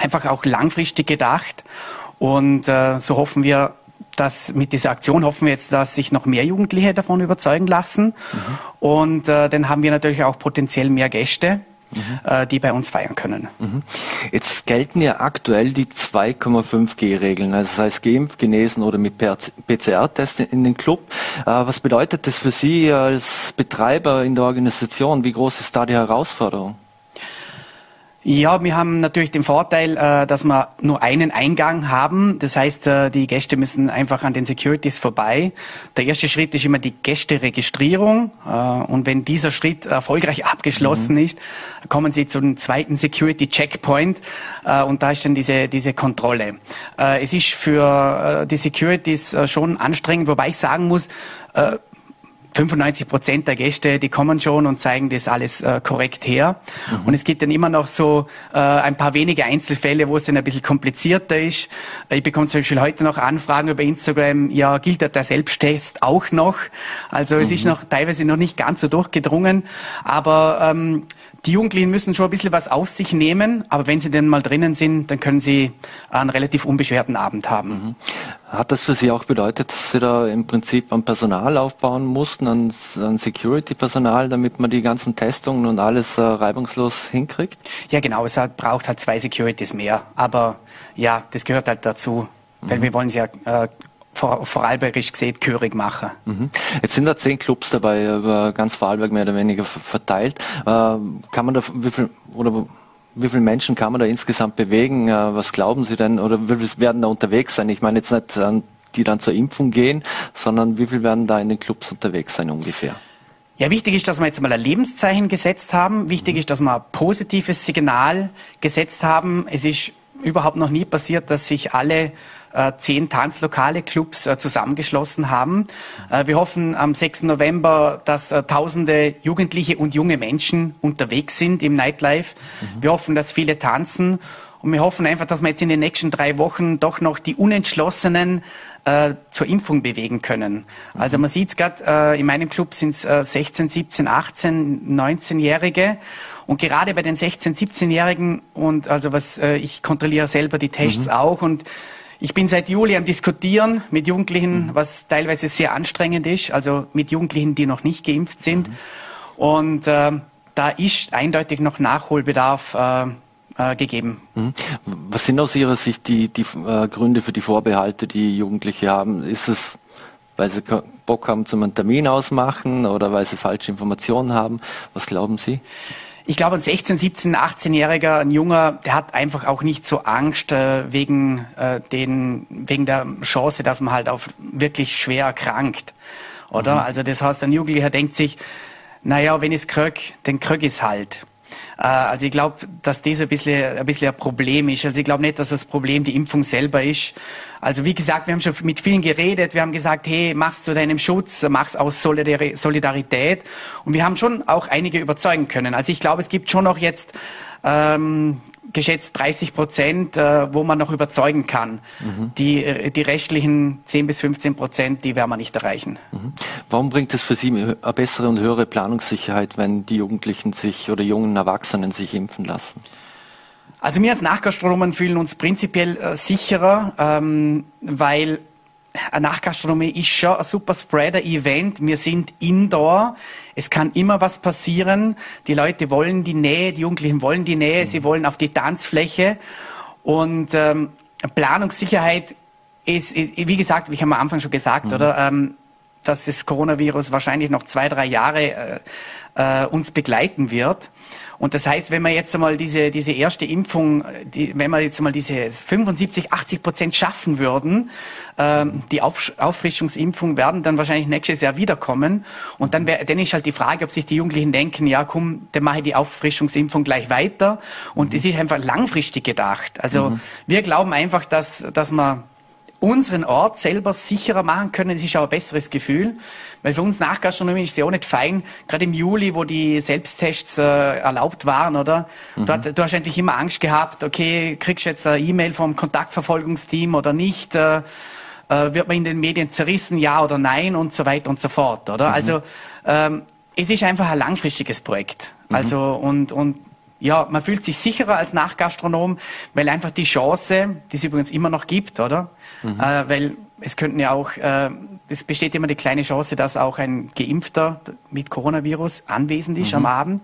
einfach auch langfristig gedacht. Und äh, so hoffen wir, dass mit dieser Aktion hoffen wir jetzt, dass sich noch mehr Jugendliche davon überzeugen lassen. Mhm. Und äh, dann haben wir natürlich auch potenziell mehr Gäste. Mhm. Äh, die bei uns feiern können. Mhm. Jetzt gelten ja aktuell die 2,5G-Regeln, also das heißt geimpft, genesen oder mit PCR-Test in den Club. Äh, was bedeutet das für Sie als Betreiber in der Organisation? Wie groß ist da die Herausforderung? Ja, wir haben natürlich den Vorteil, äh, dass wir nur einen Eingang haben. Das heißt, äh, die Gäste müssen einfach an den Securities vorbei. Der erste Schritt ist immer die Gästeregistrierung. Äh, und wenn dieser Schritt erfolgreich abgeschlossen mhm. ist, kommen Sie zum zweiten Security Checkpoint. Und da ist dann diese, diese Kontrolle. Es ist für die Securities schon anstrengend, wobei ich sagen muss, 95 Prozent der Gäste, die kommen schon und zeigen das alles äh, korrekt her. Mhm. Und es gibt dann immer noch so äh, ein paar wenige Einzelfälle, wo es dann ein bisschen komplizierter ist. Ich bekomme zum Beispiel heute noch Anfragen über Instagram, ja, gilt der Selbsttest auch noch? Also mhm. es ist mhm. noch teilweise noch nicht ganz so durchgedrungen, aber ähm, die Jugendlichen müssen schon ein bisschen was auf sich nehmen, aber wenn sie denn mal drinnen sind, dann können sie einen relativ unbeschwerten Abend haben. Mhm. Hat das für Sie auch bedeutet, dass Sie da im Prinzip am Personal aufbauen mussten, an, an Security-Personal, damit man die ganzen Testungen und alles äh, reibungslos hinkriegt? Ja, genau. Es hat, braucht halt zwei Securities mehr. Aber ja, das gehört halt dazu, weil mhm. wir wollen es ja äh, vor, vorarlbergisch gesehen gehörig machen. Mhm. Jetzt sind da zehn Clubs dabei, über ganz Vorarlberg mehr oder weniger verteilt. Äh, kann man da, wie viel, oder wie viele Menschen kann man da insgesamt bewegen? Äh, was glauben Sie denn? Oder wie viele werden da unterwegs sein? Ich meine jetzt nicht, die dann zur Impfung gehen, sondern wie viele werden da in den Clubs unterwegs sein ungefähr? Ja, wichtig ist, dass wir jetzt mal ein Lebenszeichen gesetzt haben. Wichtig mhm. ist, dass wir ein positives Signal gesetzt haben. Es ist überhaupt noch nie passiert, dass sich alle zehn Tanzlokale, Clubs äh, zusammengeschlossen haben. Äh, wir hoffen am 6. November, dass tausende Jugendliche und junge Menschen unterwegs sind im Nightlife. Mhm. Wir hoffen, dass viele tanzen. Und wir hoffen einfach, dass wir jetzt in den nächsten drei Wochen doch noch die Unentschlossenen äh, zur Impfung bewegen können. Also man sieht es gerade, äh, in meinem Club sind es äh, 16, 17, 18, 19-Jährige. Und gerade bei den 16, 17-Jährigen und also was äh, ich kontrolliere selber die Tests mhm. auch und ich bin seit Juli am Diskutieren mit Jugendlichen, mhm. was teilweise sehr anstrengend ist, also mit Jugendlichen, die noch nicht geimpft sind. Mhm. Und äh, da ist eindeutig noch Nachholbedarf äh, äh, gegeben. Mhm. Was sind aus Ihrer Sicht die, die äh, Gründe für die Vorbehalte, die Jugendliche haben? Ist es, weil sie Bock haben zum einen Termin ausmachen oder weil sie falsche Informationen haben? Was glauben Sie? Ich glaube, ein 16, 17, 18-Jähriger, ein Junger, der hat einfach auch nicht so Angst äh, wegen, äh, den, wegen der Chance, dass man halt auf wirklich schwer erkrankt. Oder? Mhm. Also das heißt, ein Jugendlicher denkt sich, naja, wenn es krieg, dann krieg ich es halt. Äh, also ich glaube, dass das ein bisschen, ein bisschen ein Problem ist. Also ich glaube nicht, dass das Problem die Impfung selber ist. Also wie gesagt, wir haben schon mit vielen geredet. Wir haben gesagt, hey, mach's zu deinem Schutz, mach's aus Solidarität. Und wir haben schon auch einige überzeugen können. Also ich glaube, es gibt schon noch jetzt ähm, geschätzt 30 Prozent, äh, wo man noch überzeugen kann. Mhm. Die, äh, die restlichen 10 bis 15 Prozent, die werden wir nicht erreichen. Mhm. Warum bringt es für Sie eine bessere und höhere Planungssicherheit, wenn die Jugendlichen sich oder jungen Erwachsenen sich impfen lassen? Also wir als Nachgastronomen fühlen uns prinzipiell äh, sicherer, ähm, weil Nachgastronomie ist schon ein super Spreader-Event. Wir sind indoor. Es kann immer was passieren. Die Leute wollen die Nähe, die Jugendlichen wollen die Nähe, sie wollen auf die Tanzfläche. Und ähm, Planungssicherheit ist, ist, wie gesagt, wie ich am Anfang schon gesagt, mhm. oder? Ähm, dass das Coronavirus wahrscheinlich noch zwei, drei Jahre äh, äh, uns begleiten wird. Und das heißt, wenn wir jetzt einmal diese, diese erste Impfung, die, wenn wir jetzt einmal diese 75, 80 Prozent schaffen würden, ähm, die Auf, Auffrischungsimpfung werden dann wahrscheinlich nächstes Jahr wiederkommen. Und dann, wär, dann ist halt die Frage, ob sich die Jugendlichen denken, ja komm, dann mache ich die Auffrischungsimpfung gleich weiter. Und es mhm. ist einfach langfristig gedacht. Also mhm. wir glauben einfach, dass, dass man unseren Ort selber sicherer machen können, das ist auch ein besseres Gefühl. Weil für uns Nachgastronomie ist es ja auch nicht fein, gerade im Juli, wo die Selbsttests äh, erlaubt waren, oder? Mhm. Du, du, hast endlich immer Angst gehabt, okay, kriegst du jetzt eine E-Mail vom Kontaktverfolgungsteam oder nicht? Äh, äh, wird man in den Medien zerrissen, ja oder nein und so weiter und so fort, oder? Mhm. Also ähm, es ist einfach ein langfristiges Projekt. Mhm. Also und, und ja, man fühlt sich sicherer als Nachgastronom, weil einfach die Chance, die es übrigens immer noch gibt, oder? Mhm. Äh, weil es könnten ja auch, äh, es besteht immer die kleine Chance, dass auch ein Geimpfter mit Coronavirus anwesend ist mhm. am Abend.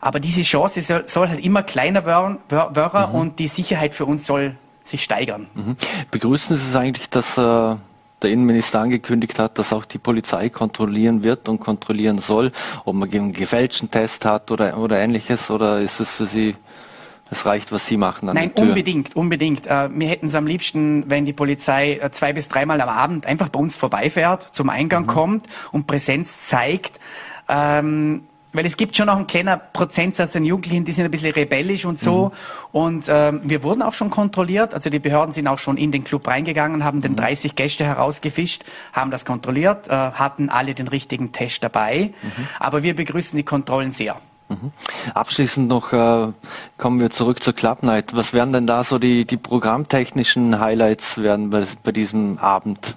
Aber diese Chance soll, soll halt immer kleiner werden, mhm. und die Sicherheit für uns soll sich steigern. Mhm. Begrüßen Sie es eigentlich, dass äh, der Innenminister angekündigt hat, dass auch die Polizei kontrollieren wird und kontrollieren soll, ob man einen gefälschten Test hat oder, oder ähnliches, oder ist es für Sie es reicht, was Sie machen an Nein, der Tür. unbedingt, unbedingt. Äh, wir hätten es am liebsten, wenn die Polizei äh, zwei bis dreimal am Abend einfach bei uns vorbeifährt, zum Eingang mhm. kommt und Präsenz zeigt. Ähm, weil es gibt schon noch einen kleinen Prozentsatz an Jugendlichen, die sind ein bisschen rebellisch und so. Mhm. Und ähm, wir wurden auch schon kontrolliert. Also die Behörden sind auch schon in den Club reingegangen, haben mhm. den 30 Gäste herausgefischt, haben das kontrolliert, äh, hatten alle den richtigen Test dabei. Mhm. Aber wir begrüßen die Kontrollen sehr. Mhm. Abschließend noch äh, kommen wir zurück zur Club Night. Was werden denn da so die, die programmtechnischen Highlights werden bei, bei diesem Abend?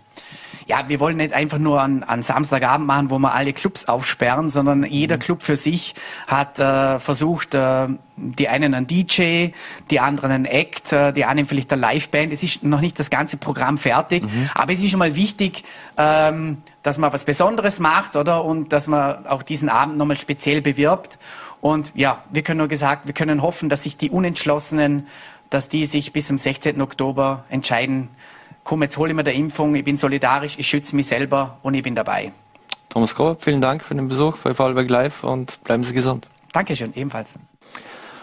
Ja, wir wollen nicht einfach nur an, an Samstagabend machen, wo wir alle Clubs aufsperren, sondern jeder mhm. Club für sich hat äh, versucht, äh, die einen einen DJ, die anderen einen Act, äh, die anderen vielleicht eine Liveband. Es ist noch nicht das ganze Programm fertig, mhm. aber es ist schon mal wichtig, ähm, dass man was Besonderes macht, oder? Und dass man auch diesen Abend nochmal speziell bewirbt. Und ja, wir können nur gesagt, wir können hoffen, dass sich die Unentschlossenen, dass die sich bis zum 16. Oktober entscheiden, komm, jetzt hole ich mir der Impfung, ich bin solidarisch, ich schütze mich selber und ich bin dabei. Thomas Grob, vielen Dank für den Besuch bei Vorarlberg Live und bleiben Sie gesund. Dankeschön, ebenfalls.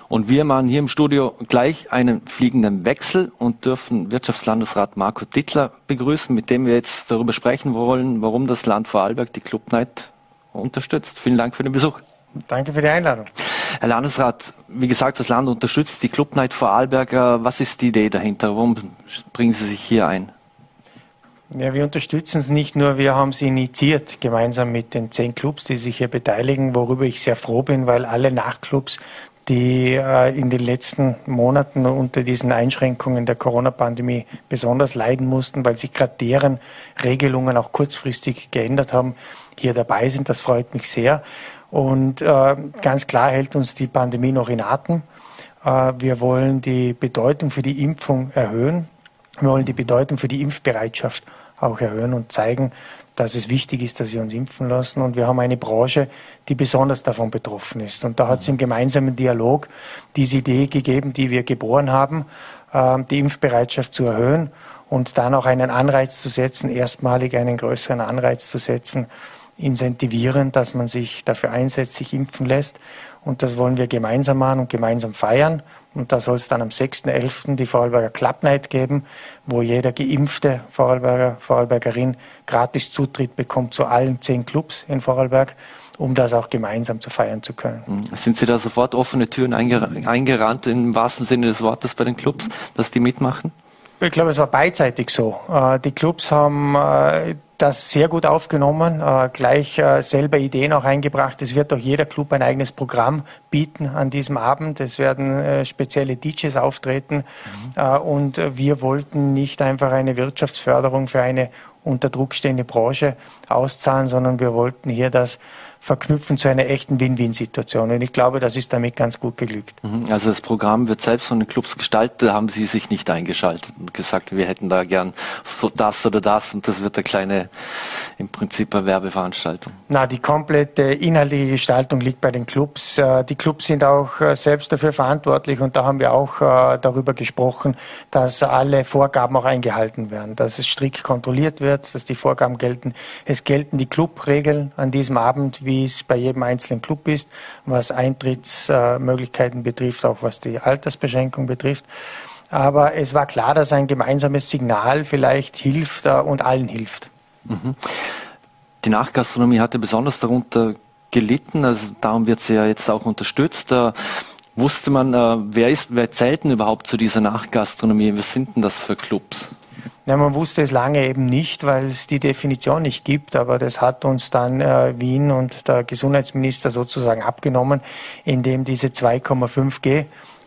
Und wir machen hier im Studio gleich einen fliegenden Wechsel und dürfen Wirtschaftslandesrat Marco Dittler begrüßen, mit dem wir jetzt darüber sprechen wollen, warum das Land Vorarlberg die Club Night unterstützt. Vielen Dank für den Besuch. Danke für die Einladung. Herr Landesrat, wie gesagt, das Land unterstützt die Club Night Vorarlberg. Was ist die Idee dahinter? Warum bringen Sie sich hier ein? Ja, wir unterstützen es nicht nur, wir haben es initiiert, gemeinsam mit den zehn Clubs, die sich hier beteiligen, worüber ich sehr froh bin, weil alle Nachtclubs, die äh, in den letzten Monaten unter diesen Einschränkungen der Corona-Pandemie besonders leiden mussten, weil sich gerade deren Regelungen auch kurzfristig geändert haben, hier dabei sind. Das freut mich sehr. Und äh, ganz klar hält uns die Pandemie noch in Atem. Äh, wir wollen die Bedeutung für die Impfung erhöhen. Wir wollen die Bedeutung für die Impfbereitschaft auch erhöhen und zeigen, dass es wichtig ist, dass wir uns impfen lassen. Und wir haben eine Branche, die besonders davon betroffen ist. Und da hat es im gemeinsamen Dialog diese Idee gegeben, die wir geboren haben, äh, die Impfbereitschaft zu erhöhen und dann auch einen Anreiz zu setzen, erstmalig einen größeren Anreiz zu setzen, incentivieren, dass man sich dafür einsetzt, sich impfen lässt. Und das wollen wir gemeinsam machen und gemeinsam feiern. Und da soll es dann am 6.11. die Vorarlberger Club Night geben, wo jeder geimpfte Vorarlberger, Vorarlbergerin gratis Zutritt bekommt zu allen zehn Clubs in Vorarlberg, um das auch gemeinsam zu feiern zu können. Hm. Sind Sie da sofort offene Türen eingerannt, im wahrsten Sinne des Wortes bei den Clubs, dass die mitmachen? Ich glaube, es war beidseitig so. Äh, die Clubs haben äh, das sehr gut aufgenommen, äh, gleich selber Ideen auch eingebracht. Es wird auch jeder Club ein eigenes Programm bieten an diesem Abend. Es werden spezielle DJs auftreten. Mhm. Und wir wollten nicht einfach eine Wirtschaftsförderung für eine unter Druck stehende Branche auszahlen, sondern wir wollten hier das verknüpfen zu einer echten Win-Win-Situation. Und ich glaube, das ist damit ganz gut geglückt. Mhm. Also das Programm wird selbst von den Clubs gestaltet, da haben Sie sich nicht eingeschaltet und gesagt, wir hätten da gern so das oder das und das wird eine kleine, im Prinzip eine Werbeveranstaltung. Na, die komplette inhaltliche Gestaltung liegt bei den Clubs. Äh, die Clubs sind auch äh, selbst dafür verantwortlich und da haben wir auch äh, darüber gesprochen, dass alle Vorgaben auch eingehalten werden, dass es strikt kontrolliert wird, dass die Vorgaben gelten. Es gelten die Clubregeln an diesem Abend, wie wie es bei jedem einzelnen Club ist, was Eintrittsmöglichkeiten betrifft, auch was die Altersbeschränkung betrifft. Aber es war klar, dass ein gemeinsames Signal vielleicht hilft äh, und allen hilft. Mhm. Die Nachgastronomie hatte besonders darunter gelitten, also darum wird sie ja jetzt auch unterstützt. Da wusste man, äh, wer ist, wer zählt denn überhaupt zu dieser Nachgastronomie? Was sind denn das für Clubs? Ja, man wusste es lange eben nicht, weil es die Definition nicht gibt, aber das hat uns dann äh, Wien und der Gesundheitsminister sozusagen abgenommen, indem diese 2,5G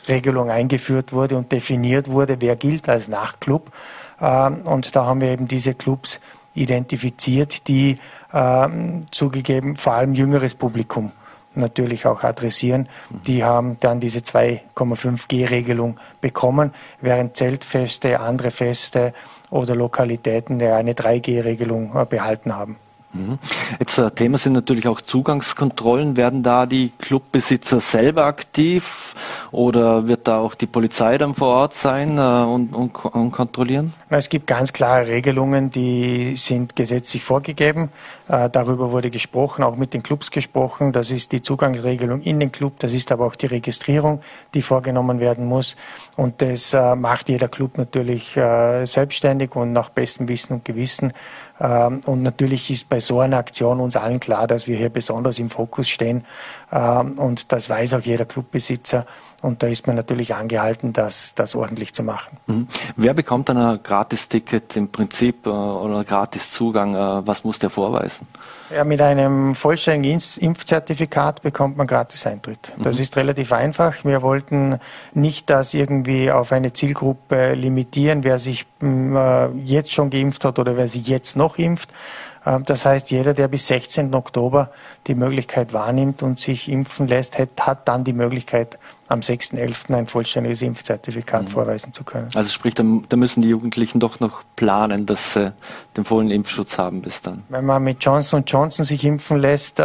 Regelung eingeführt wurde und definiert wurde, wer gilt als Nachtclub. Äh, und da haben wir eben diese Clubs identifiziert, die äh, zugegeben vor allem jüngeres Publikum natürlich auch adressieren. Die haben dann diese 2,5G-Regelung bekommen, während Zeltfeste, andere Feste oder Lokalitäten eine 3G-Regelung äh, behalten haben. Mhm. Jetzt äh, Thema sind natürlich auch Zugangskontrollen. Werden da die Clubbesitzer selber aktiv oder wird da auch die Polizei dann vor Ort sein äh, und, und, und, kontrollieren? Es gibt ganz klare Regelungen, die sind gesetzlich vorgegeben. Äh, darüber wurde gesprochen, auch mit den Clubs gesprochen. Das ist die Zugangsregelung in den Club, das ist aber auch die Registrierung, die vorgenommen werden muss. Und das äh, macht jeder Club natürlich äh, selbstständig und nach bestem Wissen und Gewissen. Ähm, und natürlich ist bei so einer Aktion uns allen klar, dass wir hier besonders im Fokus stehen und das weiß auch jeder Clubbesitzer. Und da ist man natürlich angehalten, das, das ordentlich zu machen. Mhm. Wer bekommt dann ein Gratis-Ticket im Prinzip äh, oder Gratis-Zugang? Äh, was muss der vorweisen? Ja, mit einem vollständigen Impfzertifikat bekommt man gratis Eintritt. Das mhm. ist relativ einfach. Wir wollten nicht das irgendwie auf eine Zielgruppe limitieren, wer sich äh, jetzt schon geimpft hat oder wer sich jetzt noch impft, ähm, das heißt, jeder, der bis 16. Oktober die Möglichkeit wahrnimmt und sich impfen lässt, hat dann die Möglichkeit, am 6.11. ein vollständiges Impfzertifikat mhm. vorweisen zu können. Also sprich, da, müssen die Jugendlichen doch noch planen, dass sie den vollen Impfschutz haben bis dann. Wenn man mit Johnson Johnson sich impfen lässt, äh,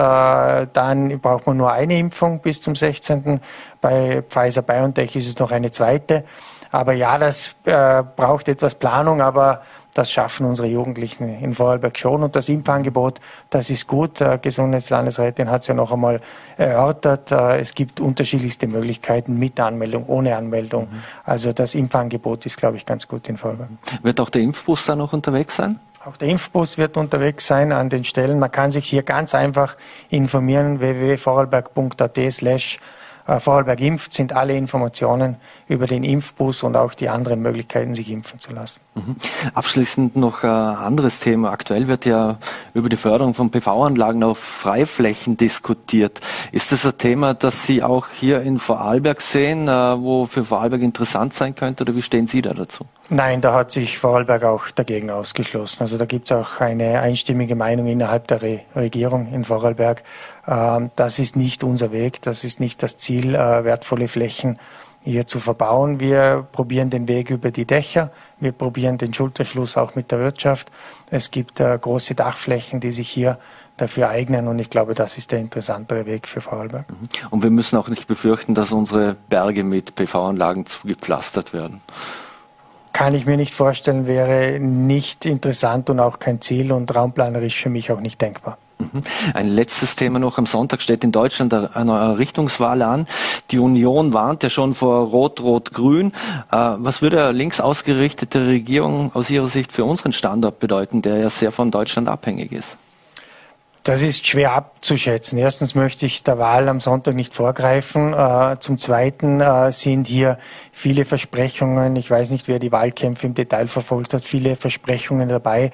dann braucht man nur eine Impfung bis zum 16. Bei Pfizer BioNTech ist es noch eine zweite. Aber ja, das äh, braucht etwas Planung, aber das schaffen unsere Jugendlichen in Vorarlberg schon. Und das Impfangebot, das ist gut. Die Gesundheitslandesrätin hat es ja noch einmal erörtert. Äh, es gibt unterschiedlichste Möglichkeiten mit Anmeldung, ohne Anmeldung. Mhm. Also das Impfangebot ist, glaube ich, ganz gut in Vorarlberg. Wird auch der Impfbus da noch unterwegs sein? Auch der Impfbus wird unterwegs sein an den Stellen. Man kann sich hier ganz einfach informieren, www.vorarlberg.at slash äh, Vorarlberg impft, sind alle Informationen über den Impfbus und auch die anderen Möglichkeiten, sich impfen zu lassen. Mhm. Abschließend noch ein anderes Thema. Aktuell wird ja über die Förderung von PV-Anlagen auf Freiflächen diskutiert. Ist das ein Thema, das Sie auch hier in Vorarlberg sehen, äh, wo für Vorarlberg interessant sein könnte oder wie stehen Sie da dazu? Nein, da hat sich Vorarlberg auch dagegen ausgeschlossen. Also da gibt es auch eine einstimmige Meinung innerhalb der Re Regierung in Vorarlberg. Ähm, das ist nicht unser Weg, das ist nicht das Ziel, äh, wertvolle Flächen hier zu verbauen. Wir probieren den Weg über die Dächer. Wir probieren den Schulterschluss auch mit der Wirtschaft. Es gibt äh, große Dachflächen, die sich hier dafür eignen und ich glaube, das ist der interessantere Weg für Vorarlberg. Mhm. Und wir müssen auch nicht befürchten, dass unsere Berge mit PV-Anlagen zugepflastert werden. Kann ich mir nicht vorstellen, wäre nicht interessant und auch kein Ziel und raumplanerisch für mich auch nicht denkbar. Mhm. Ein letztes Thema noch. Am Sonntag steht in Deutschland eine Richtungswahl an. Die Union warnt ja schon vor Rot-Rot-Grün. Äh, was würde eine links ausgerichtete Regierung aus Ihrer Sicht für unseren Standort bedeuten, der ja sehr von Deutschland abhängig ist? Das ist schwer abzuschätzen. Erstens möchte ich der Wahl am Sonntag nicht vorgreifen. Äh, zum Zweiten äh, sind hier viele Versprechungen, ich weiß nicht, wer die Wahlkämpfe im Detail verfolgt hat, viele Versprechungen dabei,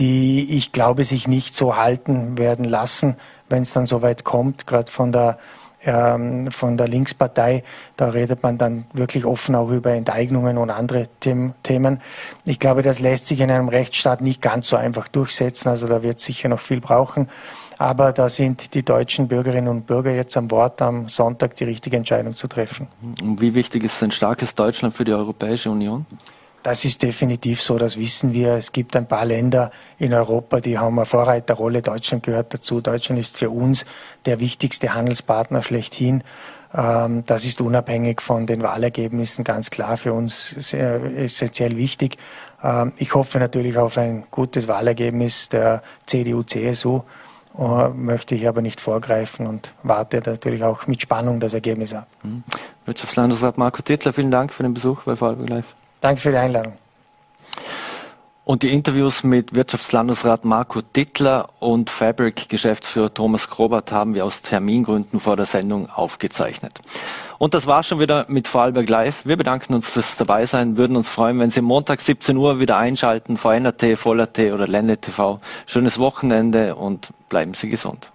die ich glaube sich nicht so halten werden lassen, wenn es dann soweit kommt, gerade von der ähm, von der Linkspartei. Da redet man dann wirklich offen auch über Enteignungen und andere Themen. Ich glaube, das lässt sich in einem Rechtsstaat nicht ganz so einfach durchsetzen. Also da wird sicher noch viel brauchen. Aber da sind die deutschen Bürgerinnen und Bürger jetzt am Wort, am Sonntag die richtige Entscheidung zu treffen. Und wie wichtig ist ein starkes Deutschland für die Europäische Union? Das ist definitiv so, das wissen wir. Es gibt ein paar Länder in Europa, die haben eine Vorreiterrolle. Deutschland gehört dazu. Deutschland ist für uns der wichtigste Handelspartner schlechthin. Ähm, das ist unabhängig von den Wahlergebnissen ganz klar für uns sehr essentiell wichtig. Ähm, ich hoffe natürlich auf ein gutes Wahlergebnis der CDU-CSU, äh, möchte ich aber nicht vorgreifen und warte natürlich auch mit Spannung das Ergebnis ab. Hm. Wirtschaftslandesrat Marco Tittler, vielen Dank für den Besuch bei Vorarlberg Live. Danke für die Einladung. Und die Interviews mit Wirtschaftslandesrat Marco Dittler und Fabric-Geschäftsführer Thomas Grobert haben wir aus Termingründen vor der Sendung aufgezeichnet. Und das war schon wieder mit Vorarlberg Live. Wir bedanken uns fürs Dabeisein, würden uns freuen, wenn Sie Montag 17 Uhr wieder einschalten, VNRT, Voller T oder Ländle TV. Schönes Wochenende und bleiben Sie gesund.